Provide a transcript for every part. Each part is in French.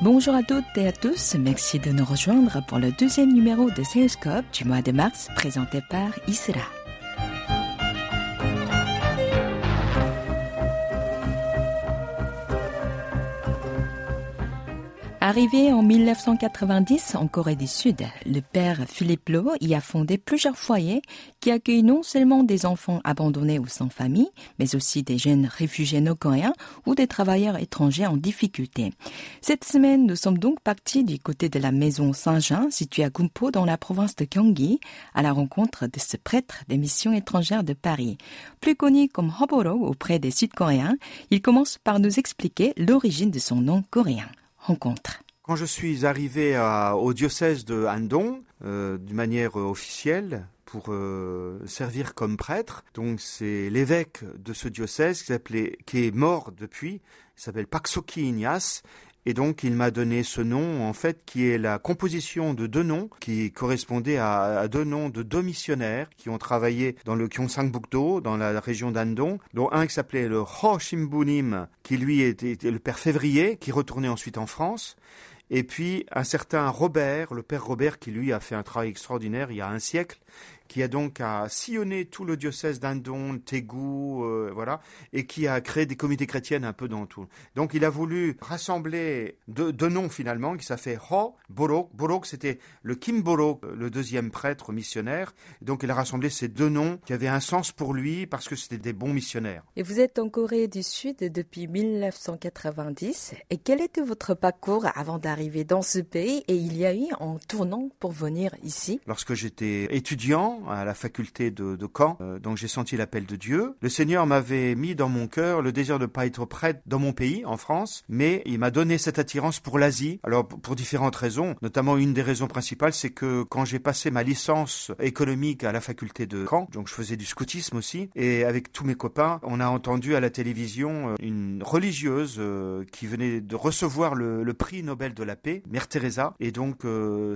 Bonjour à toutes et à tous, merci de nous rejoindre pour le deuxième numéro de Seoulscope du mois de mars présenté par Isra. Arrivé en 1990 en Corée du Sud, le père Philippe Lowe y a fondé plusieurs foyers qui accueillent non seulement des enfants abandonnés ou sans famille, mais aussi des jeunes réfugiés nord-coréens ou des travailleurs étrangers en difficulté. Cette semaine, nous sommes donc partis du côté de la maison Saint-Jean, située à Gumpo dans la province de Gyeonggi, à la rencontre de ce prêtre des missions étrangères de Paris. Plus connu comme Hoboro auprès des Sud-Coréens, il commence par nous expliquer l'origine de son nom coréen Quand je suis arrivé au diocèse de Handong, euh, d'une manière euh, officielle, pour euh, servir comme prêtre, donc c'est l'évêque de ce diocèse qui, qui est mort depuis, il s'appelle Paksoki Ignace, et donc, il m'a donné ce nom, en fait, qui est la composition de deux noms, qui correspondaient à, deux noms de deux missionnaires qui ont travaillé dans le Gyeongsangbuk-do, dans la région d'Andong, dont un qui s'appelait le Ho Shimbunim, qui lui était le père février, qui retournait ensuite en France, et puis un certain Robert, le père Robert, qui lui a fait un travail extraordinaire il y a un siècle, qui a donc à sillonné tout le diocèse d'Andon, Tégou, euh, voilà, et qui a créé des communautés chrétiennes un peu dans tout. Donc il a voulu rassembler deux, noms finalement, qui s'appelle Ho Borok. Borok, c'était le Kim Borok, le deuxième prêtre missionnaire. Donc il a rassemblé ces deux noms qui avaient un sens pour lui parce que c'était des bons missionnaires. Et vous êtes en Corée du Sud depuis 1990. Et quel était votre parcours avant d'arriver dans ce pays? Et il y a eu en tournant pour venir ici? Lorsque j'étais étudiant, à la faculté de, Caen, euh, donc j'ai senti l'appel de Dieu. Le Seigneur m'avait mis dans mon cœur le désir de ne pas être prêtre dans mon pays, en France, mais il m'a donné cette attirance pour l'Asie. Alors pour différentes raisons, notamment une des raisons principales, c'est que quand j'ai passé ma licence économique à la faculté de Caen, donc je faisais du scoutisme aussi, et avec tous mes copains, on a entendu à la télévision euh, une religieuse euh, qui venait de recevoir le, prix Nobel de la paix, Mère Teresa, et donc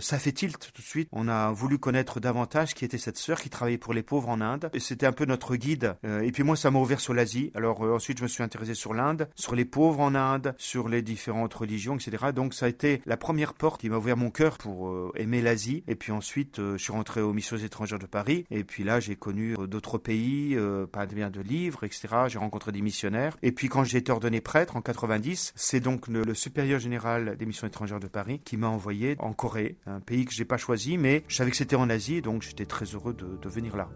ça fait tilt tout de suite. On a voulu connaître davantage qui était cette sœur qui travaillait pour les pauvres en Inde. Et c'était un peu notre guide. Euh, et puis moi, ça m'a ouvert sur l'Asie. Alors euh, ensuite, je me suis intéressé sur l'Inde, sur les pauvres en Inde, sur les différentes religions, etc. Donc ça a été la première porte qui m'a ouvert mon cœur pour euh, aimer l'Asie. Et puis ensuite, je suis rentré aux missions étrangères de Paris. Et puis là, j'ai connu d'autres pays, pas bien de livres, etc. J'ai rencontré des missionnaires. Et puis quand j'ai été ordonné prêtre en 90, c'est donc le, le, supérieur général des missions étrangères de Paris qui m'a envoyé en Corée, un pays que j'ai pas choisi, mais je savais que c'était en Asie, donc j'étais très heureux de, venir là.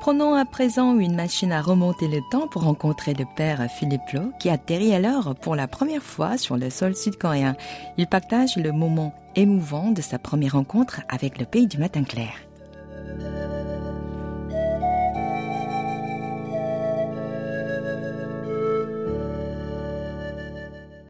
Prenons à présent une machine à remonter le temps pour rencontrer le père Philippe Lo, qui atterrit alors pour la première fois sur le sol sud-coréen. Il partage le moment émouvant de sa première rencontre avec le pays du matin clair. thank you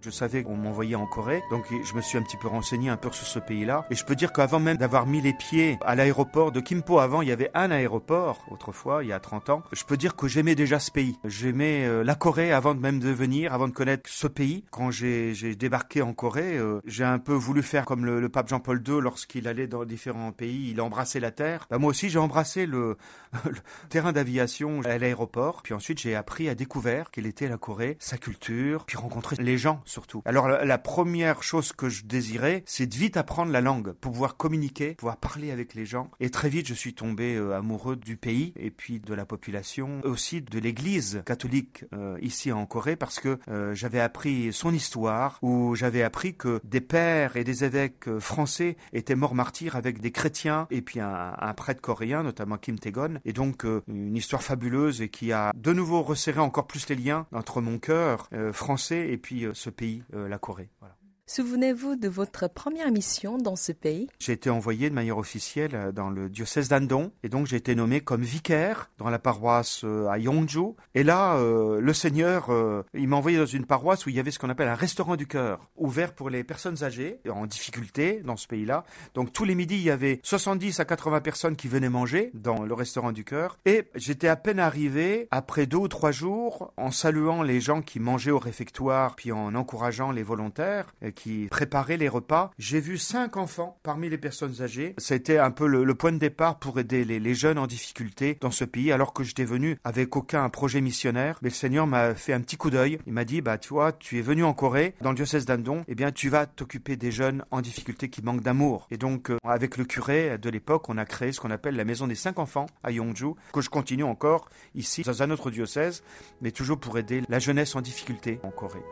Je savais qu'on m'envoyait en Corée, donc je me suis un petit peu renseigné un peu sur ce pays-là. Et je peux dire qu'avant même d'avoir mis les pieds à l'aéroport de Kimpo, avant il y avait un aéroport, autrefois, il y a 30 ans, je peux dire que j'aimais déjà ce pays. J'aimais euh, la Corée avant même de venir, avant de connaître ce pays. Quand j'ai débarqué en Corée, euh, j'ai un peu voulu faire comme le, pape Jean-Paul II lorsqu'il allait dans différents pays, il embrassait la terre. Bah, moi aussi j'ai embrassé le, terrain d'aviation à l'aéroport. Puis ensuite j'ai appris à découvrir quelle était la Corée, sa culture, puis rencontrer les gens alors la, première chose que je désirais, c'est de vite apprendre la langue pour pouvoir communiquer, pouvoir parler avec les gens. Et très vite, je suis tombé euh, amoureux du pays et puis de la population, aussi de l'Église catholique euh, ici en Corée, parce que euh, j'avais appris son histoire, où j'avais appris que des pères et des évêques français étaient morts martyrs avec des chrétiens et puis un, un prêtre coréen, notamment Kim Tae-gon. Et donc une histoire fabuleuse et qui a de nouveau resserré encore plus les liens entre mon cœur français et puis ce pays, euh, la Corée. Souvenez-vous de votre première mission dans ce pays? J'ai été envoyé de manière officielle euh, dans le diocèse d'Andong et donc j'ai été nommé comme vicaire dans la paroisse euh, à Yongju. Et là, euh, le Seigneur, il m'a envoyé dans une paroisse où il y avait ce qu'on appelle un restaurant du cœur, ouvert pour les personnes âgées en difficulté dans ce pays-là. Donc tous les midis, il y avait 70 à 80 personnes qui venaient manger dans le restaurant du cœur. Et j'étais à peine arrivé, après deux ou trois jours, en saluant les gens qui mangeaient au réfectoire, puis en encourageant les volontaires qui préparaient les repas. J'ai vu cinq enfants parmi les personnes âgées. Été un peu le, point de départ pour aider les, jeunes en difficulté dans ce pays, alors que j'étais venu avec aucun projet missionnaire. Mais le Seigneur m'a fait un petit coup d'œil. Il m'a dit, bah, tu vois, tu es venu en Corée, dans le diocèse d'Andong, eh bien, tu vas t'occuper des jeunes en difficulté qui manquent d'amour. Et donc, euh, avec le curé de l'époque, on a créé ce qu'on appelle la maison des cinq enfants à Yongju, que je continue encore ici, dans un autre diocèse, mais toujours pour aider la jeunesse en difficulté en Corée.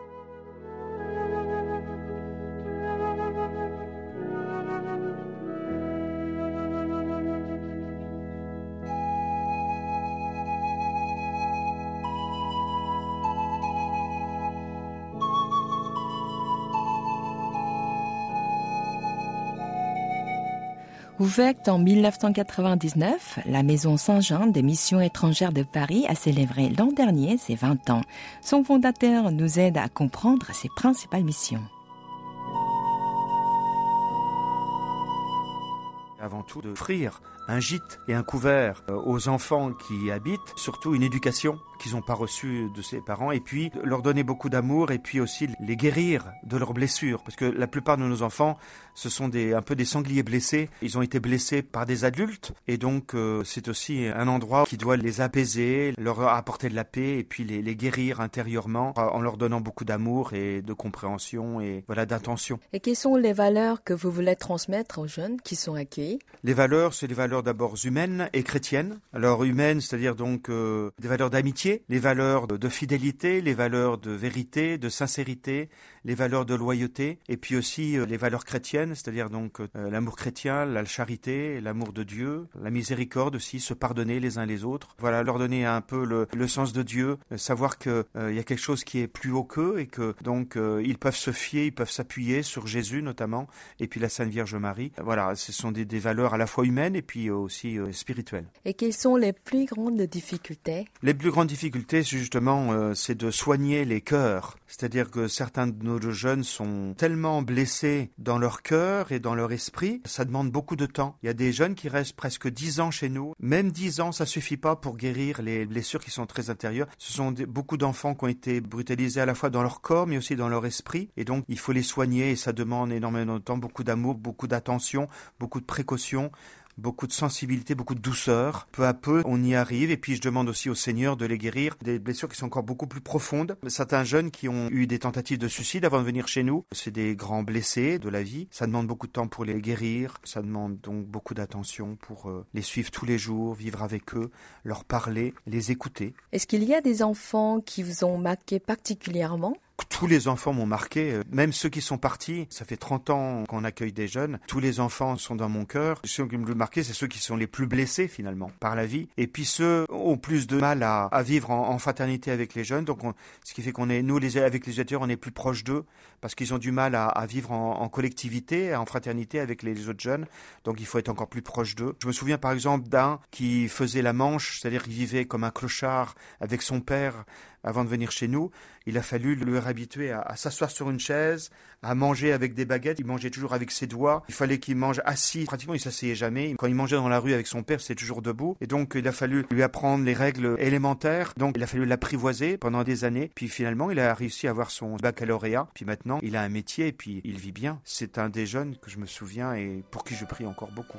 Ouverte en 1999, la Maison Saint-Jean des missions étrangères de Paris a célébré l'an dernier ses 20 ans. Son fondateur nous aide à comprendre ses principales missions. Avant tout, d'offrir un gîte et un couvert euh, aux enfants qui y habitent, surtout une éducation qu'ils n'ont pas reçue de ses parents, et puis leur donner beaucoup d'amour, et puis aussi les guérir de leurs blessures, parce que la plupart de nos enfants, ce sont un peu des sangliers blessés, ils ont été blessés par des adultes, et donc euh, c'est aussi un endroit qui doit les apaiser, leur apporter de la paix, et puis les, les guérir intérieurement, euh, en leur donnant beaucoup d'amour et de compréhension, et voilà, d'attention. Et quelles sont les valeurs que vous voulez transmettre aux jeunes qui sont accueillis? Les valeurs, c'est des valeurs d'abord humaines et chrétiennes. Alors humaines, c'est-à-dire donc euh, des valeurs d'amitié, les valeurs de, fidélité, les valeurs de vérité, de sincérité, les valeurs de loyauté, et puis aussi euh, les valeurs chrétiennes, c'est-à-dire donc euh, l'amour chrétien, la charité, l'amour de Dieu, la miséricorde aussi, se pardonner les uns les autres. Voilà, leur donner un peu le, sens de Dieu, savoir que il y a quelque chose qui est plus haut qu'eux et que donc ils peuvent se fier, ils peuvent s'appuyer sur Jésus notamment, et puis la Sainte Vierge Marie. Voilà, ce sont des, des valeurs à la fois humaines et puis aussi euh, spirituel. Et quelles sont les plus grandes difficultés? Les plus grandes difficultés, justement, euh, c'est de soigner les cœurs. C'est-à-dire que certains de nos jeunes sont tellement blessés dans leur cœur et dans leur esprit, ça demande beaucoup de temps. Il y a des jeunes qui restent presque dix ans chez nous. Même dix ans, ça suffit pas pour guérir les blessures qui sont très intérieures. Ce sont beaucoup d'enfants qui ont été brutalisés à la fois dans leur corps, mais aussi dans leur esprit. Et donc, il faut les soigner et ça demande énormément de temps, beaucoup d'amour, beaucoup d'attention, beaucoup de beaucoup de sensibilité, beaucoup de douceur. Peu à peu, on y arrive. Et puis, je demande aussi au Seigneur de les guérir des blessures qui sont encore beaucoup plus profondes. Certains jeunes qui ont eu des tentatives de suicide avant de venir chez nous, c'est des grands blessés de la vie. Ça demande beaucoup de temps pour les guérir. Ça demande donc beaucoup d'attention pour euh, les suivre tous les jours, vivre avec eux, leur parler, les écouter. Est-ce qu'il y a des enfants qui vous ont marqué particulièrement? Tous les enfants m'ont marqué, euh, même ceux qui sont partis. Ça fait 30 ans qu'on accueille des jeunes. Tous les enfants sont dans mon cœur. Ceux qui me marqué, c'est ceux qui sont les plus blessés finalement par la vie. Et puis ceux ont plus de mal à, vivre en, fraternité avec les jeunes. Donc, ce qui fait qu'on est, nous, avec les éducateurs, on est plus proches d'eux parce qu'ils ont du mal à, vivre en, collectivité, en fraternité avec les, autres jeunes. Donc, il faut être encore plus proche d'eux. Je me souviens par exemple d'un qui faisait la manche, c'est-à-dire qu'il vivait comme un clochard avec son père avant de venir chez nous. Il a fallu le réhabituer à, à s'asseoir sur une chaise, à manger avec des baguettes. Il mangeait toujours avec ses doigts. Il fallait qu'il mange assis. Pratiquement, il s'asseyait jamais. Quand il mangeait dans la rue avec son père, c'était toujours debout. Et donc, il a fallu lui apprendre les règles élémentaires. Donc, il a fallu l'apprivoiser pendant des années. Puis finalement, il a réussi à avoir son baccalauréat. Puis maintenant, il a un métier et puis il vit bien. C'est un des jeunes que je me souviens et pour qui je prie encore beaucoup.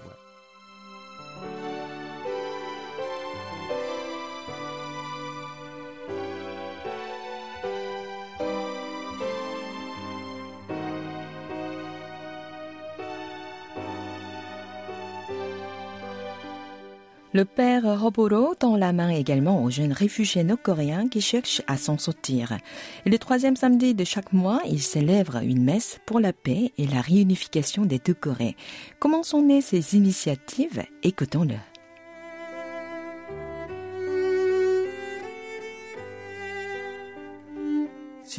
Le père Roboro tend la main également aux jeunes réfugiés nord-coréens qui cherchent à s'en sortir. Et le troisième samedi de chaque mois, il célèbre une messe pour la paix et la réunification des deux Corées. Comment sont nées ces initiatives? Écoutons-le.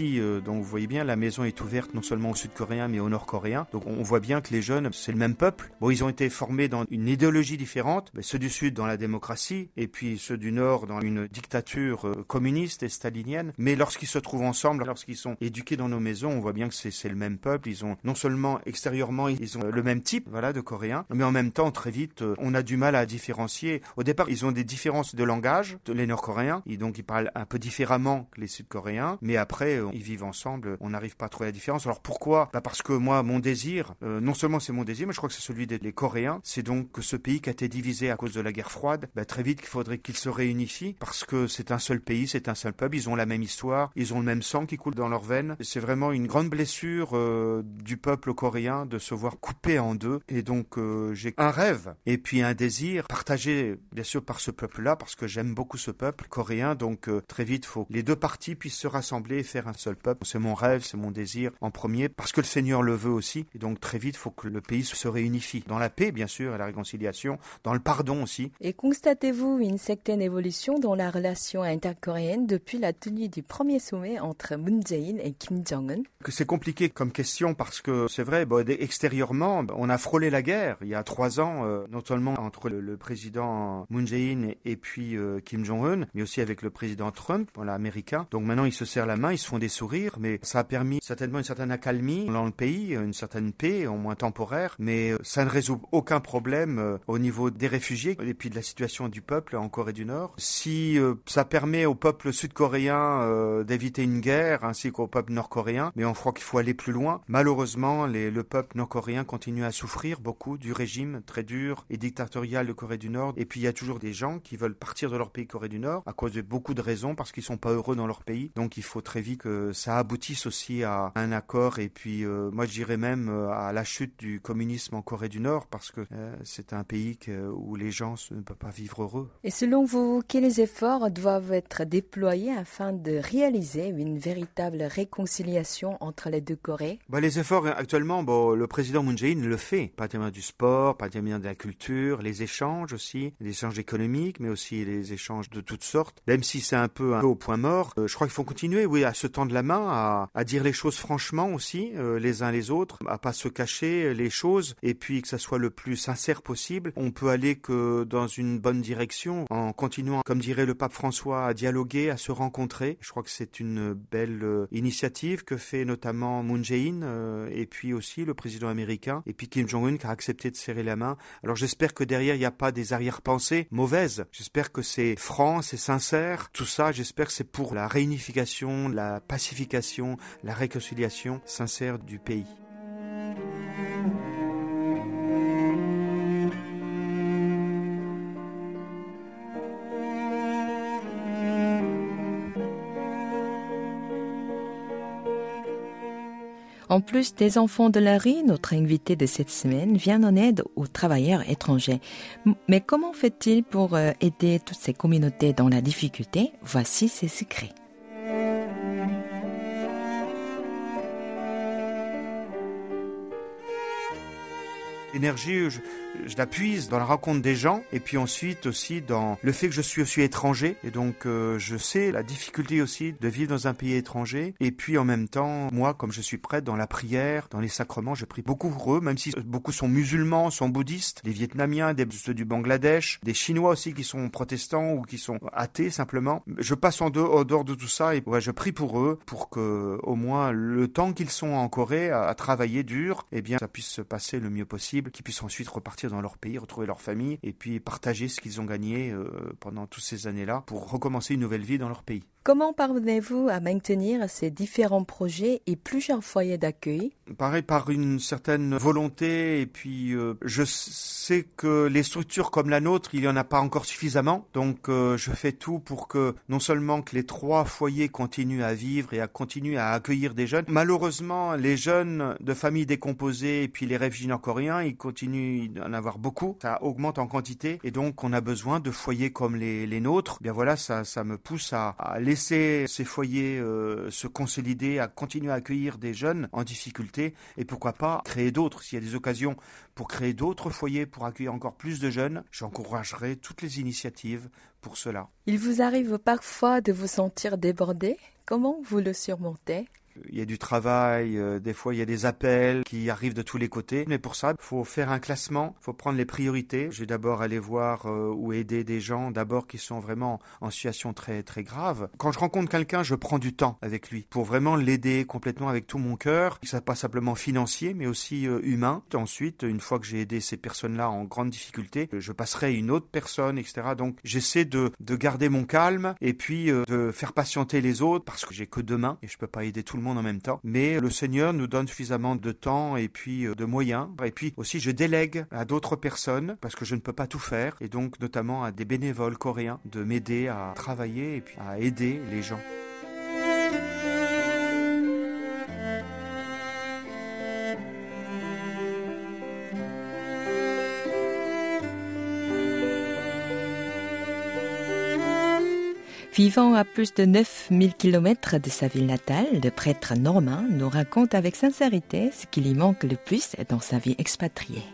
Euh, donc vous voyez bien, la maison est ouverte non seulement aux Sud-Coréens mais aux Nord-Coréens. Donc on voit bien que les jeunes, c'est le même peuple. Bon, ils ont été formés dans une idéologie différente. Mais ceux du Sud dans la démocratie et puis ceux du Nord dans une dictature euh, communiste et stalinienne. Mais lorsqu'ils se trouvent ensemble, lorsqu'ils sont éduqués dans nos maisons, on voit bien que c'est le même peuple. Ils ont non seulement extérieurement, ils ont le même type, voilà, de Coréens, mais en même temps, très vite, euh, on a du mal à différencier. Au départ, ils ont des différences de langage, les Nord-Coréens, donc ils parlent un peu différemment que les Sud-Coréens, mais après, euh, ils vivent ensemble, on n'arrive pas à trouver la différence. Alors pourquoi? Bah Parce que moi, mon désir, euh, non seulement c'est mon désir, mais je crois que c'est celui des Coréens, c'est donc que ce pays qui a été divisé à cause de la guerre froide, bah, très vite, il faudrait qu'il se réunifie, parce que c'est un seul pays, c'est un seul peuple, ils ont la même histoire, ils ont le même sang qui coule dans leurs veines. C'est vraiment une grande blessure du peuple coréen de se voir coupé en deux, et donc j'ai un rêve et puis un désir partagé bien sûr par ce peuple-là parce que j'aime beaucoup ce peuple coréen. Donc euh, très vite, faut que les deux parties puissent se rassembler et faire un seul peuple. C'est mon rêve, c'est mon désir en premier parce que le Seigneur le veut aussi. Et donc très vite, faut que le pays se réunifie dans la paix bien sûr et la réconciliation, dans le pardon aussi. Et constatez-vous une certaine évolution dans la relation intercoréenne depuis la tenue du premier sommet entre Moon Jae-in et Kim Jong-un? C'est compliqué comme question parce que c'est vrai, bon, extérieurement, on a frôlé la guerre il y a trois ans, euh, non seulement entre le, président Moon Jae-in et, puis euh, Kim Jong-un, mais aussi avec le président Trump, voilà, américain. Donc maintenant, ils se serrent la main, ils se font des sourires, mais ça a permis certainement une certaine accalmie dans le pays, une certaine paix, au moins temporaire, mais euh, ça ne résout aucun problème au niveau des réfugiés et puis de la situation du peuple en Corée du Nord. Si ça permet au peuple sud-coréen d'éviter une guerre, ainsi qu'au peuple nord-coréen, mais on croit qu'il faut aller plus loin. Malheureusement, le peuple nord-coréen continue à souffrir beaucoup du régime très dur et dictatorial de Corée du Nord. Et puis il y a toujours des gens qui veulent partir de leur pays Corée du Nord à cause de beaucoup de raisons parce qu'ils sont pas heureux dans leur pays. Donc il faut très vite que ça aboutisse aussi à un accord. Et puis euh, moi je dirais même euh, à la chute du communisme en Corée du Nord parce que euh, c'est un pays où les gens ne peuvent pas vivre heureux. Et selon vous, quels efforts doivent être déployés afin de réaliser une véritable réconciliation entre les deux Corées? Bah, Les efforts actuellement, bon, le président Moon Jae-in le fait, pas tellement du sport, pas tellement de la culture, les échanges aussi, les échanges économiques, mais aussi les échanges de toutes sortes. Même si c'est un peu, un peu au point mort, euh, je crois qu'il faut continuer, oui, à se tendre la main, à, dire les choses franchement aussi, euh, les uns les autres, à pas se cacher les choses, et puis que ça soit le plus sincère possible. On peut aller que dans une bonne direction en continuant, comme dirait le pape François, à dialoguer, à se rencontrer. Je crois que c'est une belle euh, initiative que fait notamment Moon Jae-in et puis aussi le président américain et puis Kim Jong-un qui a accepté de serrer la main. Alors j'espère que derrière il n'y a pas des arrière-pensées mauvaises. J'espère que c'est franc, c'est sincère. Tout ça, j'espère que c'est pour la réunification, la pacification, la réconciliation sincère du pays. En plus des enfants de la rue, notre invité de cette semaine vient en aide aux travailleurs étrangers. Mais comment fait-il pour euh, aider toutes ces communautés dans la difficulté? Voici ses secrets. Énergie, je la puise dans la rencontre des gens et puis ensuite aussi dans le fait que je suis aussi étranger. Et donc euh, je sais la difficulté aussi de vivre dans un pays étranger. Et puis en même temps moi comme je suis prêtre dans la prière dans les sacrements je prie beaucoup pour eux même si beaucoup sont musulmans sont bouddhistes des vietnamiens des ceux du Bangladesh des chinois aussi qui sont protestants ou qui sont athées simplement. Je passe en dehors, de tout ça et ouais, je prie pour eux pour que au moins le temps qu'ils sont en Corée à, travailler dur eh bien ça puisse se passer le mieux possible qu'ils puissent ensuite repartir dans leur pays, retrouver leur famille et puis partager ce qu'ils ont gagné euh, pendant toutes ces années-là pour recommencer une nouvelle vie dans leur pays. Comment parvenez-vous à maintenir ces différents projets et plusieurs foyers d'accueil? Pareil, par une certaine volonté et puis euh, je sais que les structures comme la nôtre, il n'y en a pas encore suffisamment. Donc euh, je fais tout pour que non seulement que les trois foyers continuent à vivre et à continuer à accueillir des jeunes. Malheureusement, les jeunes de familles décomposées et puis les réfugiés nord-coréens, ils continuent d'en avoir beaucoup. Ça augmente en quantité et donc on a besoin de foyers comme les, les nôtres. Bien voilà, ça, ça me pousse à, laisser ces foyers euh, se consolider, à continuer à accueillir des jeunes en difficulté et pourquoi pas créer d'autres. S'il y a des occasions pour créer d'autres foyers, pour accueillir encore plus de jeunes, j'encouragerai toutes les initiatives pour cela. Il vous arrive parfois de vous sentir débordé Comment vous le surmontez? Il y a du travail, euh, des fois il y a des appels qui arrivent de tous les côtés. Mais pour ça, il faut faire un classement, il faut prendre les priorités. Je vais d'abord aller voir euh, ou aider des gens d'abord qui sont vraiment en situation très très grave. Quand je rencontre quelqu'un, je prends du temps avec lui pour vraiment l'aider complètement avec tout mon cœur. Ça pas simplement financier, mais aussi euh, humain. Ensuite, une fois que j'ai aidé ces personnes-là en grande difficulté, je passerai une autre personne, etc. Donc j'essaie de, de garder mon calme et puis de faire patienter les autres parce que j'ai que deux mains et je peux pas aider tout le monde en même temps. Mais le Seigneur nous donne suffisamment de temps et puis euh, de moyens. Et puis aussi, je délègue à d'autres personnes parce que je ne peux pas tout faire. Et donc, notamment à des bénévoles coréens de m'aider à travailler et puis à aider les gens. Vivant à plus de 9000 km de sa ville natale, le prêtre normand nous raconte avec sincérité ce qui lui manque le plus dans sa vie expatriée.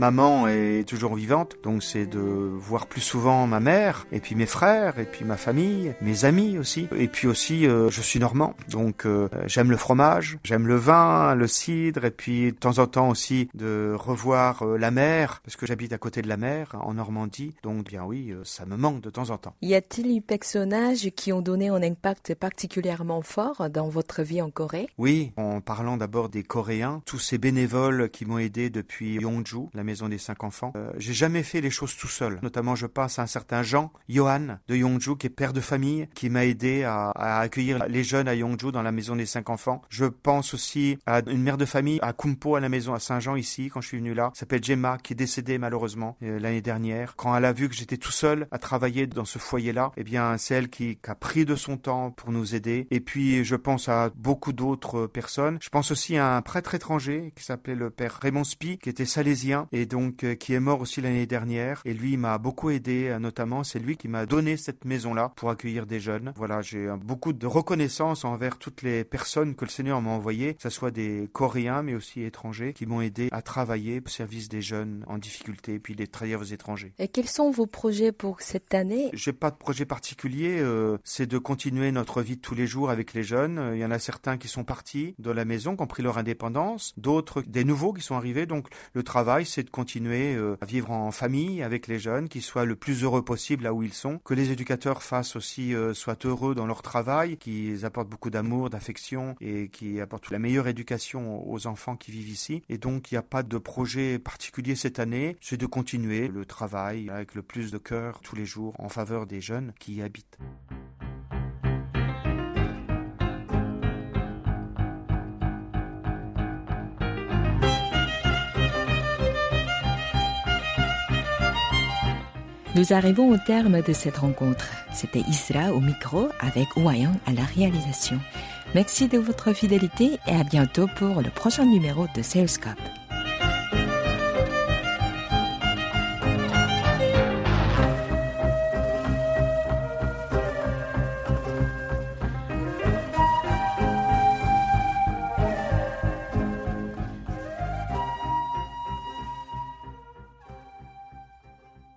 Maman est toujours vivante, donc c'est de voir plus souvent ma mère, et puis mes frères, et puis ma famille, mes amis aussi. Et puis aussi, euh, je suis normand, donc euh, j'aime le fromage, j'aime le vin, le cidre, et puis de temps en temps aussi de revoir euh, la mer, parce que j'habite à côté de la mer, en Normandie, donc bien oui, ça me manque de temps en temps. Y a-t-il eu personnages qui ont donné un impact particulièrement fort dans votre vie en Corée? Oui, en parlant d'abord des Coréens, tous ces bénévoles qui m'ont aidé depuis Yongju, la maison des cinq enfants. Euh, j'ai jamais fait les choses tout seul. Notamment, je passe à un certain Jean, Johan de Yongju, qui est père de famille, qui m'a aidé à, accueillir les jeunes à Yongju dans la maison des cinq enfants. Je pense aussi à une mère de famille à Kumpo, à la maison à Saint-Jean ici, quand je suis venu là, s'appelle Gemma, qui est décédée malheureusement euh, l'année dernière. Quand elle a vu que j'étais tout seul à travailler dans ce foyer-là, eh bien, c'est elle qui, qui a pris de son temps pour nous aider. Et puis, je pense à beaucoup d'autres personnes. Je pense aussi à un prêtre étranger qui s'appelait le père Raymond Spi, qui était salésien et donc euh, qui est mort aussi l'année dernière. Et lui m'a beaucoup aidé, euh, notamment c'est lui qui m'a donné cette maison-là pour accueillir des jeunes. Voilà, j'ai beaucoup de reconnaissance envers toutes les personnes que le Seigneur m'a envoyées, que ce soit des Coréens mais aussi étrangers, qui m'ont aidé à travailler au service des jeunes en difficulté, puis des travailleurs étrangers. Et quels sont vos projets pour cette année? J'ai pas de projet particulier, euh, c'est de continuer notre vie de tous les jours avec les jeunes. Il y en a certains qui sont partis de la maison, qui ont pris leur indépendance, d'autres des nouveaux qui sont arrivés. Donc le travail, c'est de continuer euh, à vivre en famille avec les jeunes, qu'ils soient le plus heureux possible là où ils sont, que les éducateurs fassent aussi euh, soient heureux dans leur travail, qu'ils apportent beaucoup d'amour, d'affection et qui apportent la meilleure éducation aux enfants qui vivent ici. Et donc il n'y a pas de projet particulier cette année, c'est de continuer le travail avec le plus de cœur tous les jours en faveur des jeunes qui y habitent. Nous arrivons au terme de cette rencontre. C'était Isra au micro avec Ouayan à la réalisation. Merci de votre fidélité et à bientôt pour le prochain numéro de Salescope.